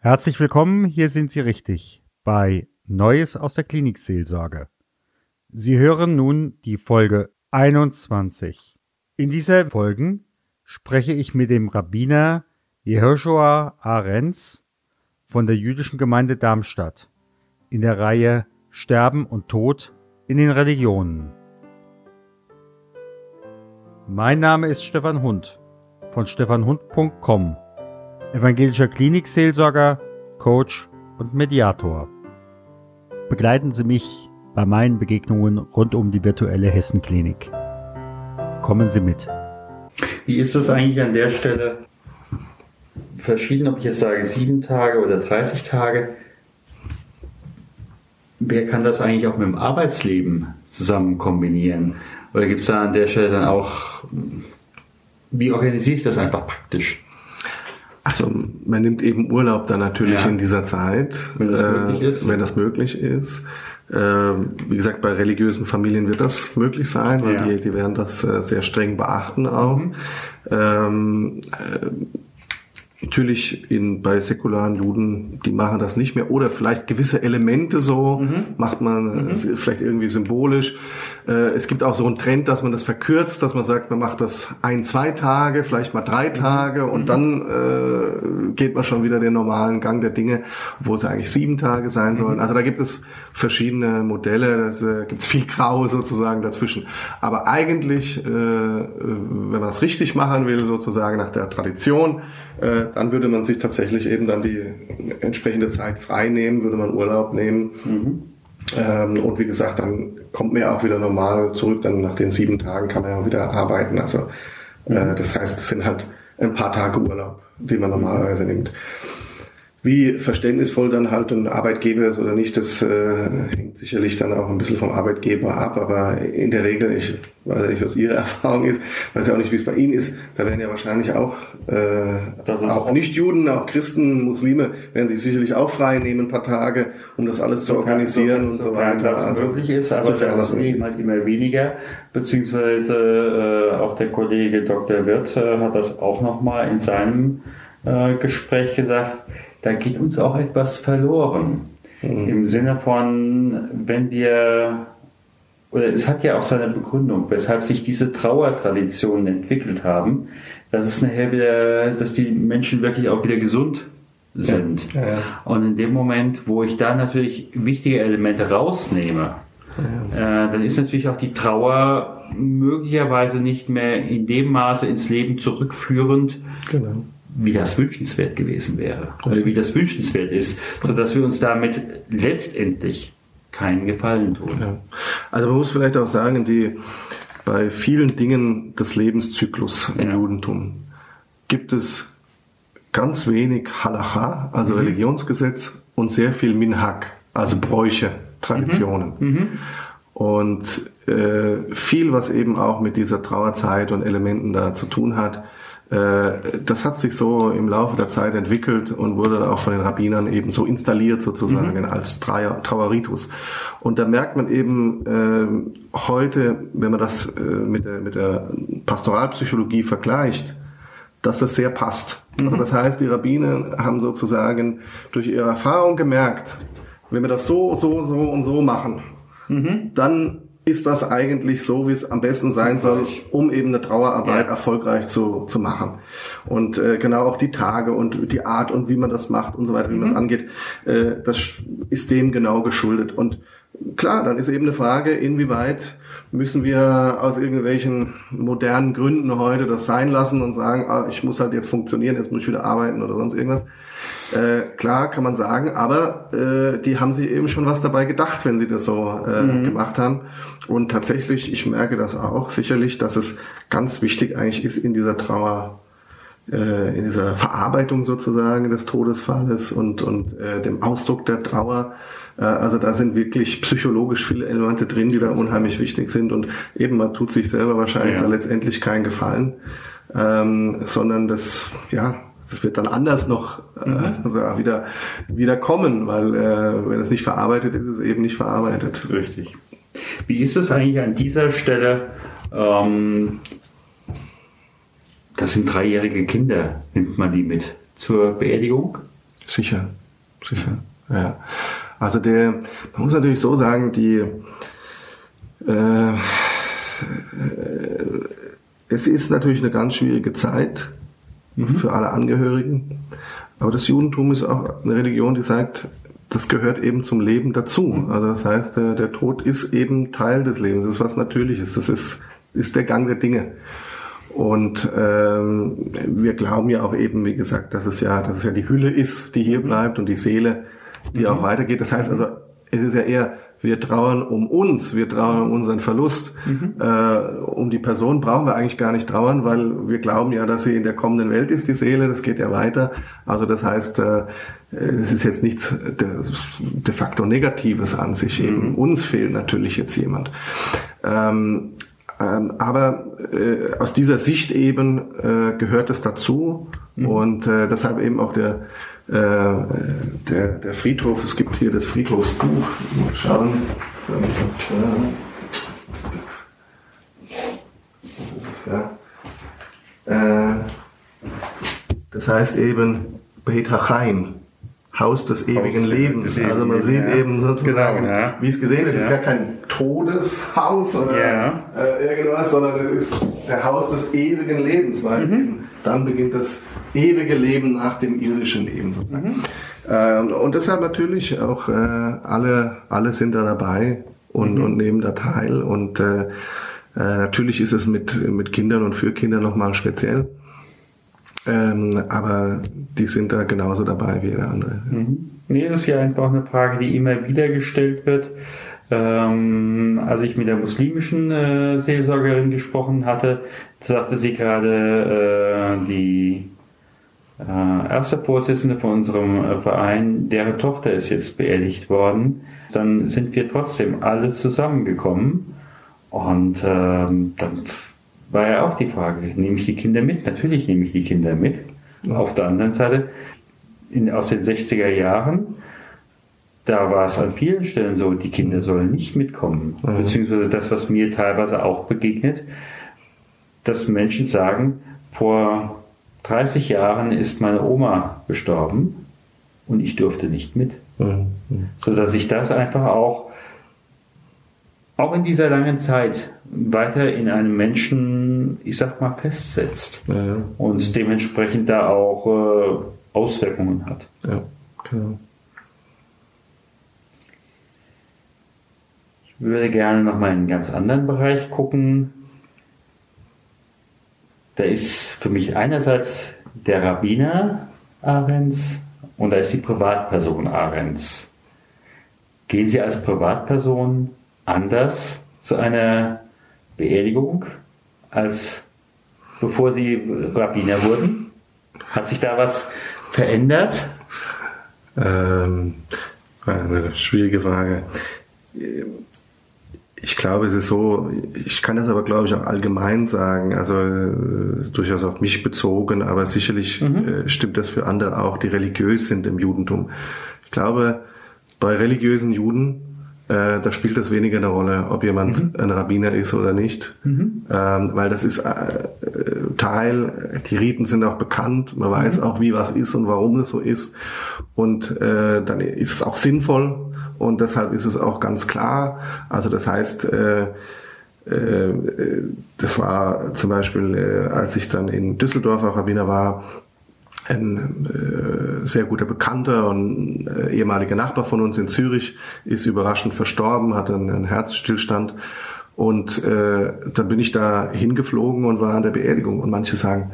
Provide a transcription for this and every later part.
Herzlich willkommen, hier sind Sie richtig bei Neues aus der Klinikseelsorge. Sie hören nun die Folge 21. In dieser Folge spreche ich mit dem Rabbiner Jehoshua Arenz von der jüdischen Gemeinde Darmstadt in der Reihe Sterben und Tod in den Religionen. Mein Name ist Stefan Hund von stefanhund.com evangelischer Klinikseelsorger, Coach und Mediator. Begleiten Sie mich bei meinen Begegnungen rund um die virtuelle Hessenklinik. Kommen Sie mit. Wie ist das eigentlich an der Stelle? Verschieden, ob ich jetzt sage sieben Tage oder 30 Tage. Wer kann das eigentlich auch mit dem Arbeitsleben zusammen kombinieren? Oder gibt es da an der Stelle dann auch, wie organisiere ich das einfach praktisch? Also man nimmt eben Urlaub dann natürlich ja. in dieser Zeit, wenn das äh, möglich ist. Wenn das möglich ist. Äh, wie gesagt, bei religiösen Familien wird das möglich sein, weil ja. die, die werden das äh, sehr streng beachten auch. Mhm. Ähm, äh, Natürlich in, bei säkularen Juden, die machen das nicht mehr. Oder vielleicht gewisse Elemente so mhm. macht man mhm. vielleicht irgendwie symbolisch. Äh, es gibt auch so einen Trend, dass man das verkürzt, dass man sagt, man macht das ein, zwei Tage, vielleicht mal drei mhm. Tage und mhm. dann äh, geht man schon wieder den normalen Gang der Dinge, wo es eigentlich sieben Tage sein mhm. sollen. Also da gibt es verschiedene Modelle, da äh, gibt es viel Grau sozusagen dazwischen. Aber eigentlich, äh, wenn man das richtig machen will, sozusagen nach der Tradition, äh, dann würde man sich tatsächlich eben dann die entsprechende Zeit frei nehmen, würde man Urlaub nehmen. Mhm. Ähm, und wie gesagt, dann kommt man ja auch wieder normal zurück, dann nach den sieben Tagen kann man ja auch wieder arbeiten. Also äh, mhm. das heißt, es sind halt ein paar Tage Urlaub, die man normalerweise nimmt. Wie verständnisvoll dann halt ein Arbeitgeber ist oder nicht, das äh, hängt sicherlich dann auch ein bisschen vom Arbeitgeber ab, aber in der Regel, ich weiß ja nicht, was Ihre Erfahrung ist, weiß ja auch nicht, wie es bei Ihnen ist, da werden ja wahrscheinlich auch, äh, auch Nicht-Juden, auch Christen, Muslime, werden sich sicherlich auch frei nehmen, ein paar Tage, um das alles zu organisieren und so weiter. das also, möglich ist, aber das, eben halt immer weniger, beziehungsweise äh, auch der Kollege Dr. Wirth äh, hat das auch nochmal in seinem äh, Gespräch gesagt, da geht uns auch etwas verloren. Mhm. Im Sinne von, wenn wir, oder es hat ja auch seine Begründung, weshalb sich diese Trauertraditionen entwickelt haben, dass es nachher wieder, dass die Menschen wirklich auch wieder gesund sind. Ja, ja. Und in dem Moment, wo ich da natürlich wichtige Elemente rausnehme, ja. äh, dann ist natürlich auch die Trauer möglicherweise nicht mehr in dem Maße ins Leben zurückführend, genau wie das wünschenswert gewesen wäre oder wie das wünschenswert ist, sodass wir uns damit letztendlich keinen Gefallen tun. Ja. Also man muss vielleicht auch sagen, die, bei vielen Dingen des Lebenszyklus im ja. Judentum gibt es ganz wenig Halacha, also mhm. Religionsgesetz, und sehr viel Minhag, also Bräuche, Traditionen. Mhm. Mhm. Und äh, viel, was eben auch mit dieser Trauerzeit und Elementen da zu tun hat, das hat sich so im Laufe der Zeit entwickelt und wurde dann auch von den Rabbinern eben so installiert sozusagen mhm. als Trauerritus. Und da merkt man eben äh, heute, wenn man das äh, mit, der, mit der Pastoralpsychologie vergleicht, dass das sehr passt. Also mhm. Also das heißt, die Rabbiner haben sozusagen durch ihre Erfahrung gemerkt, wenn wir das so, so, so und so machen, mhm. dann ist das eigentlich so, wie es am besten sein soll, um eben eine Trauerarbeit ja. erfolgreich zu, zu machen. Und äh, genau auch die Tage und die Art und wie man das macht und so weiter, wie mhm. man das angeht, äh, das ist dem genau geschuldet. Und klar, dann ist eben eine Frage, inwieweit müssen wir aus irgendwelchen modernen Gründen heute das sein lassen und sagen, ah, ich muss halt jetzt funktionieren, jetzt muss ich wieder arbeiten oder sonst irgendwas. Äh, klar, kann man sagen, aber äh, die haben sich eben schon was dabei gedacht, wenn sie das so äh, mhm. gemacht haben. Und tatsächlich, ich merke das auch sicherlich, dass es ganz wichtig eigentlich ist in dieser Trauer, äh, in dieser Verarbeitung sozusagen des Todesfalles und, und äh, dem Ausdruck der Trauer. Äh, also da sind wirklich psychologisch viele Elemente drin, die da unheimlich wichtig sind. Und eben man tut sich selber wahrscheinlich ja. da letztendlich keinen Gefallen, ähm, sondern das, ja, das wird dann anders noch äh, mhm. also wieder, wieder kommen, weil äh, wenn es nicht verarbeitet ist, ist es eben nicht verarbeitet. Richtig. Wie ist es eigentlich an dieser Stelle? Ähm, das sind dreijährige Kinder, nimmt man die mit zur Beerdigung? Sicher, sicher, ja. Also der, man muss natürlich so sagen, die, äh, es ist natürlich eine ganz schwierige Zeit mhm. für alle Angehörigen. Aber das Judentum ist auch eine Religion, die sagt, das gehört eben zum Leben dazu. Mhm. Also das heißt, der, der Tod ist eben Teil des Lebens, das ist was Natürliches, das ist, ist der Gang der Dinge. Und ähm, wir glauben ja auch eben, wie gesagt, dass es ja, dass es ja die Hülle ist, die hier bleibt und die Seele, die mhm. auch weitergeht. Das heißt also, es ist ja eher wir trauern um uns, wir trauern um unseren Verlust. Mhm. Äh, um die Person brauchen wir eigentlich gar nicht trauern, weil wir glauben ja, dass sie in der kommenden Welt ist, die Seele, das geht ja weiter. Also das heißt, äh, es ist jetzt nichts de, de facto Negatives an sich. Mhm. Eben uns fehlt natürlich jetzt jemand. Ähm, ähm, aber äh, aus dieser Sicht eben äh, gehört es dazu mhm. und äh, deshalb eben auch der äh, der, der Friedhof, es gibt hier das Friedhofsbuch. Mal schauen. Das heißt eben Beit Chaim, Haus des ewigen Haus Lebens. also man sieht ja. eben sozusagen, genau, ja. wie es gesehen wird, ja. ist gar kein Todeshaus oder äh, irgendwas, sondern es ist der Haus des ewigen Lebens, weil mhm. dann beginnt das ewige Leben nach dem irdischen Leben sozusagen. Mhm. Ähm, und deshalb natürlich auch äh, alle, alle sind da dabei und, mhm. und nehmen da teil und äh, äh, natürlich ist es mit, mit Kindern und für Kinder nochmal speziell. Ähm, aber die sind da genauso dabei wie jeder andere. Mhm. Nee, das ist ja einfach eine Frage, die immer wieder gestellt wird. Ähm, als ich mit der muslimischen äh, Seelsorgerin gesprochen hatte, sagte sie gerade, äh, die äh, erste Vorsitzende von unserem äh, Verein, deren Tochter ist jetzt beerdigt worden. Dann sind wir trotzdem alle zusammengekommen und ähm, dann war ja auch die Frage, nehme ich die Kinder mit? Natürlich nehme ich die Kinder mit. Ja. Auf der anderen Seite, in, aus den 60er Jahren, da war es an vielen Stellen so, die Kinder sollen nicht mitkommen. Mhm. Beziehungsweise das, was mir teilweise auch begegnet, dass Menschen sagen, vor 30 Jahren ist meine Oma gestorben und ich durfte nicht mit. Mhm. So dass ich das einfach auch auch in dieser langen Zeit weiter in einem Menschen, ich sag mal, festsetzt ja. und dementsprechend da auch äh, Auswirkungen hat. Ja, genau. Ich würde gerne noch mal in einen ganz anderen Bereich gucken. Da ist für mich einerseits der Rabbiner Ahrens und da ist die Privatperson Ahrens. Gehen Sie als Privatperson anders zu einer Beerdigung, als bevor Sie Rabbiner wurden? Hat sich da was verändert? Ähm, eine schwierige Frage. Ich glaube, es ist so, ich kann das aber, glaube ich, auch allgemein sagen, also äh, durchaus auf mich bezogen, aber sicherlich mhm. äh, stimmt das für andere auch, die religiös sind im Judentum. Ich glaube, bei religiösen Juden äh, da spielt das weniger eine Rolle, ob jemand mhm. ein Rabbiner ist oder nicht, mhm. ähm, weil das ist äh, Teil, die Riten sind auch bekannt, man weiß mhm. auch, wie was ist und warum es so ist und äh, dann ist es auch sinnvoll und deshalb ist es auch ganz klar, also das heißt, äh, äh das war zum Beispiel, äh, als ich dann in Düsseldorf auch Rabbiner war, ein äh, sehr guter Bekannter und äh, ehemaliger Nachbar von uns in Zürich ist überraschend verstorben, hatte einen, einen Herzstillstand. Und äh, dann bin ich da hingeflogen und war an der Beerdigung. Und manche sagen,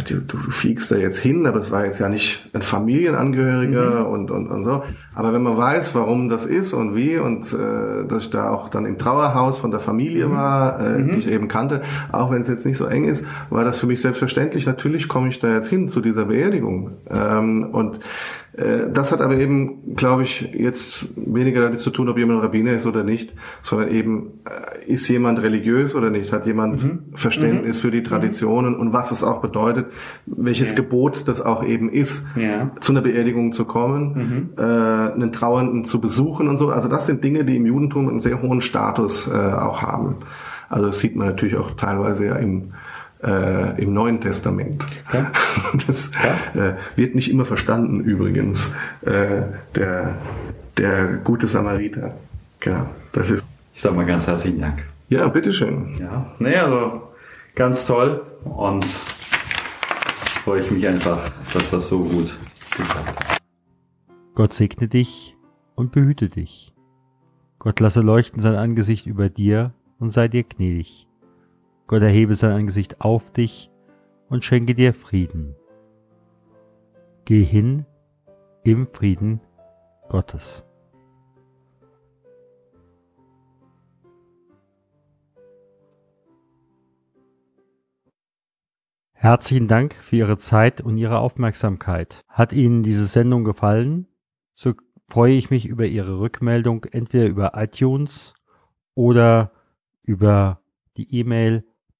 du, du fliegst da jetzt hin, aber es war jetzt ja nicht ein Familienangehöriger mhm. und, und, und so. Aber wenn man weiß, warum das ist und wie und äh, dass ich da auch dann im Trauerhaus von der Familie mhm. war, äh, mhm. die ich eben kannte, auch wenn es jetzt nicht so eng ist, war das für mich selbstverständlich. Natürlich komme ich da jetzt hin zu dieser Beerdigung. Ähm, und das hat aber eben, glaube ich, jetzt weniger damit zu tun, ob jemand Rabbiner ist oder nicht, sondern eben, äh, ist jemand religiös oder nicht? Hat jemand mhm. Verständnis mhm. für die mhm. Traditionen und was es auch bedeutet, welches ja. Gebot das auch eben ist, ja. zu einer Beerdigung zu kommen, mhm. äh, einen Trauernden zu besuchen und so. Also das sind Dinge, die im Judentum einen sehr hohen Status äh, auch haben. Also das sieht man natürlich auch teilweise ja im äh, im Neuen Testament. Ja. Das ja. Äh, wird nicht immer verstanden übrigens, äh, der, der gute Samariter. Genau, das ist. Ich sage mal ganz herzlichen Dank. Ja, bitteschön. Ja, nee, also ganz toll und freue ich mich einfach, dass das so gut geklappt hat. Gott segne dich und behüte dich. Gott lasse leuchten sein Angesicht über dir und sei dir gnädig. Gott erhebe sein Angesicht auf dich und schenke dir Frieden. Geh hin im Frieden Gottes. Herzlichen Dank für Ihre Zeit und Ihre Aufmerksamkeit. Hat Ihnen diese Sendung gefallen? So freue ich mich über Ihre Rückmeldung entweder über iTunes oder über die E-Mail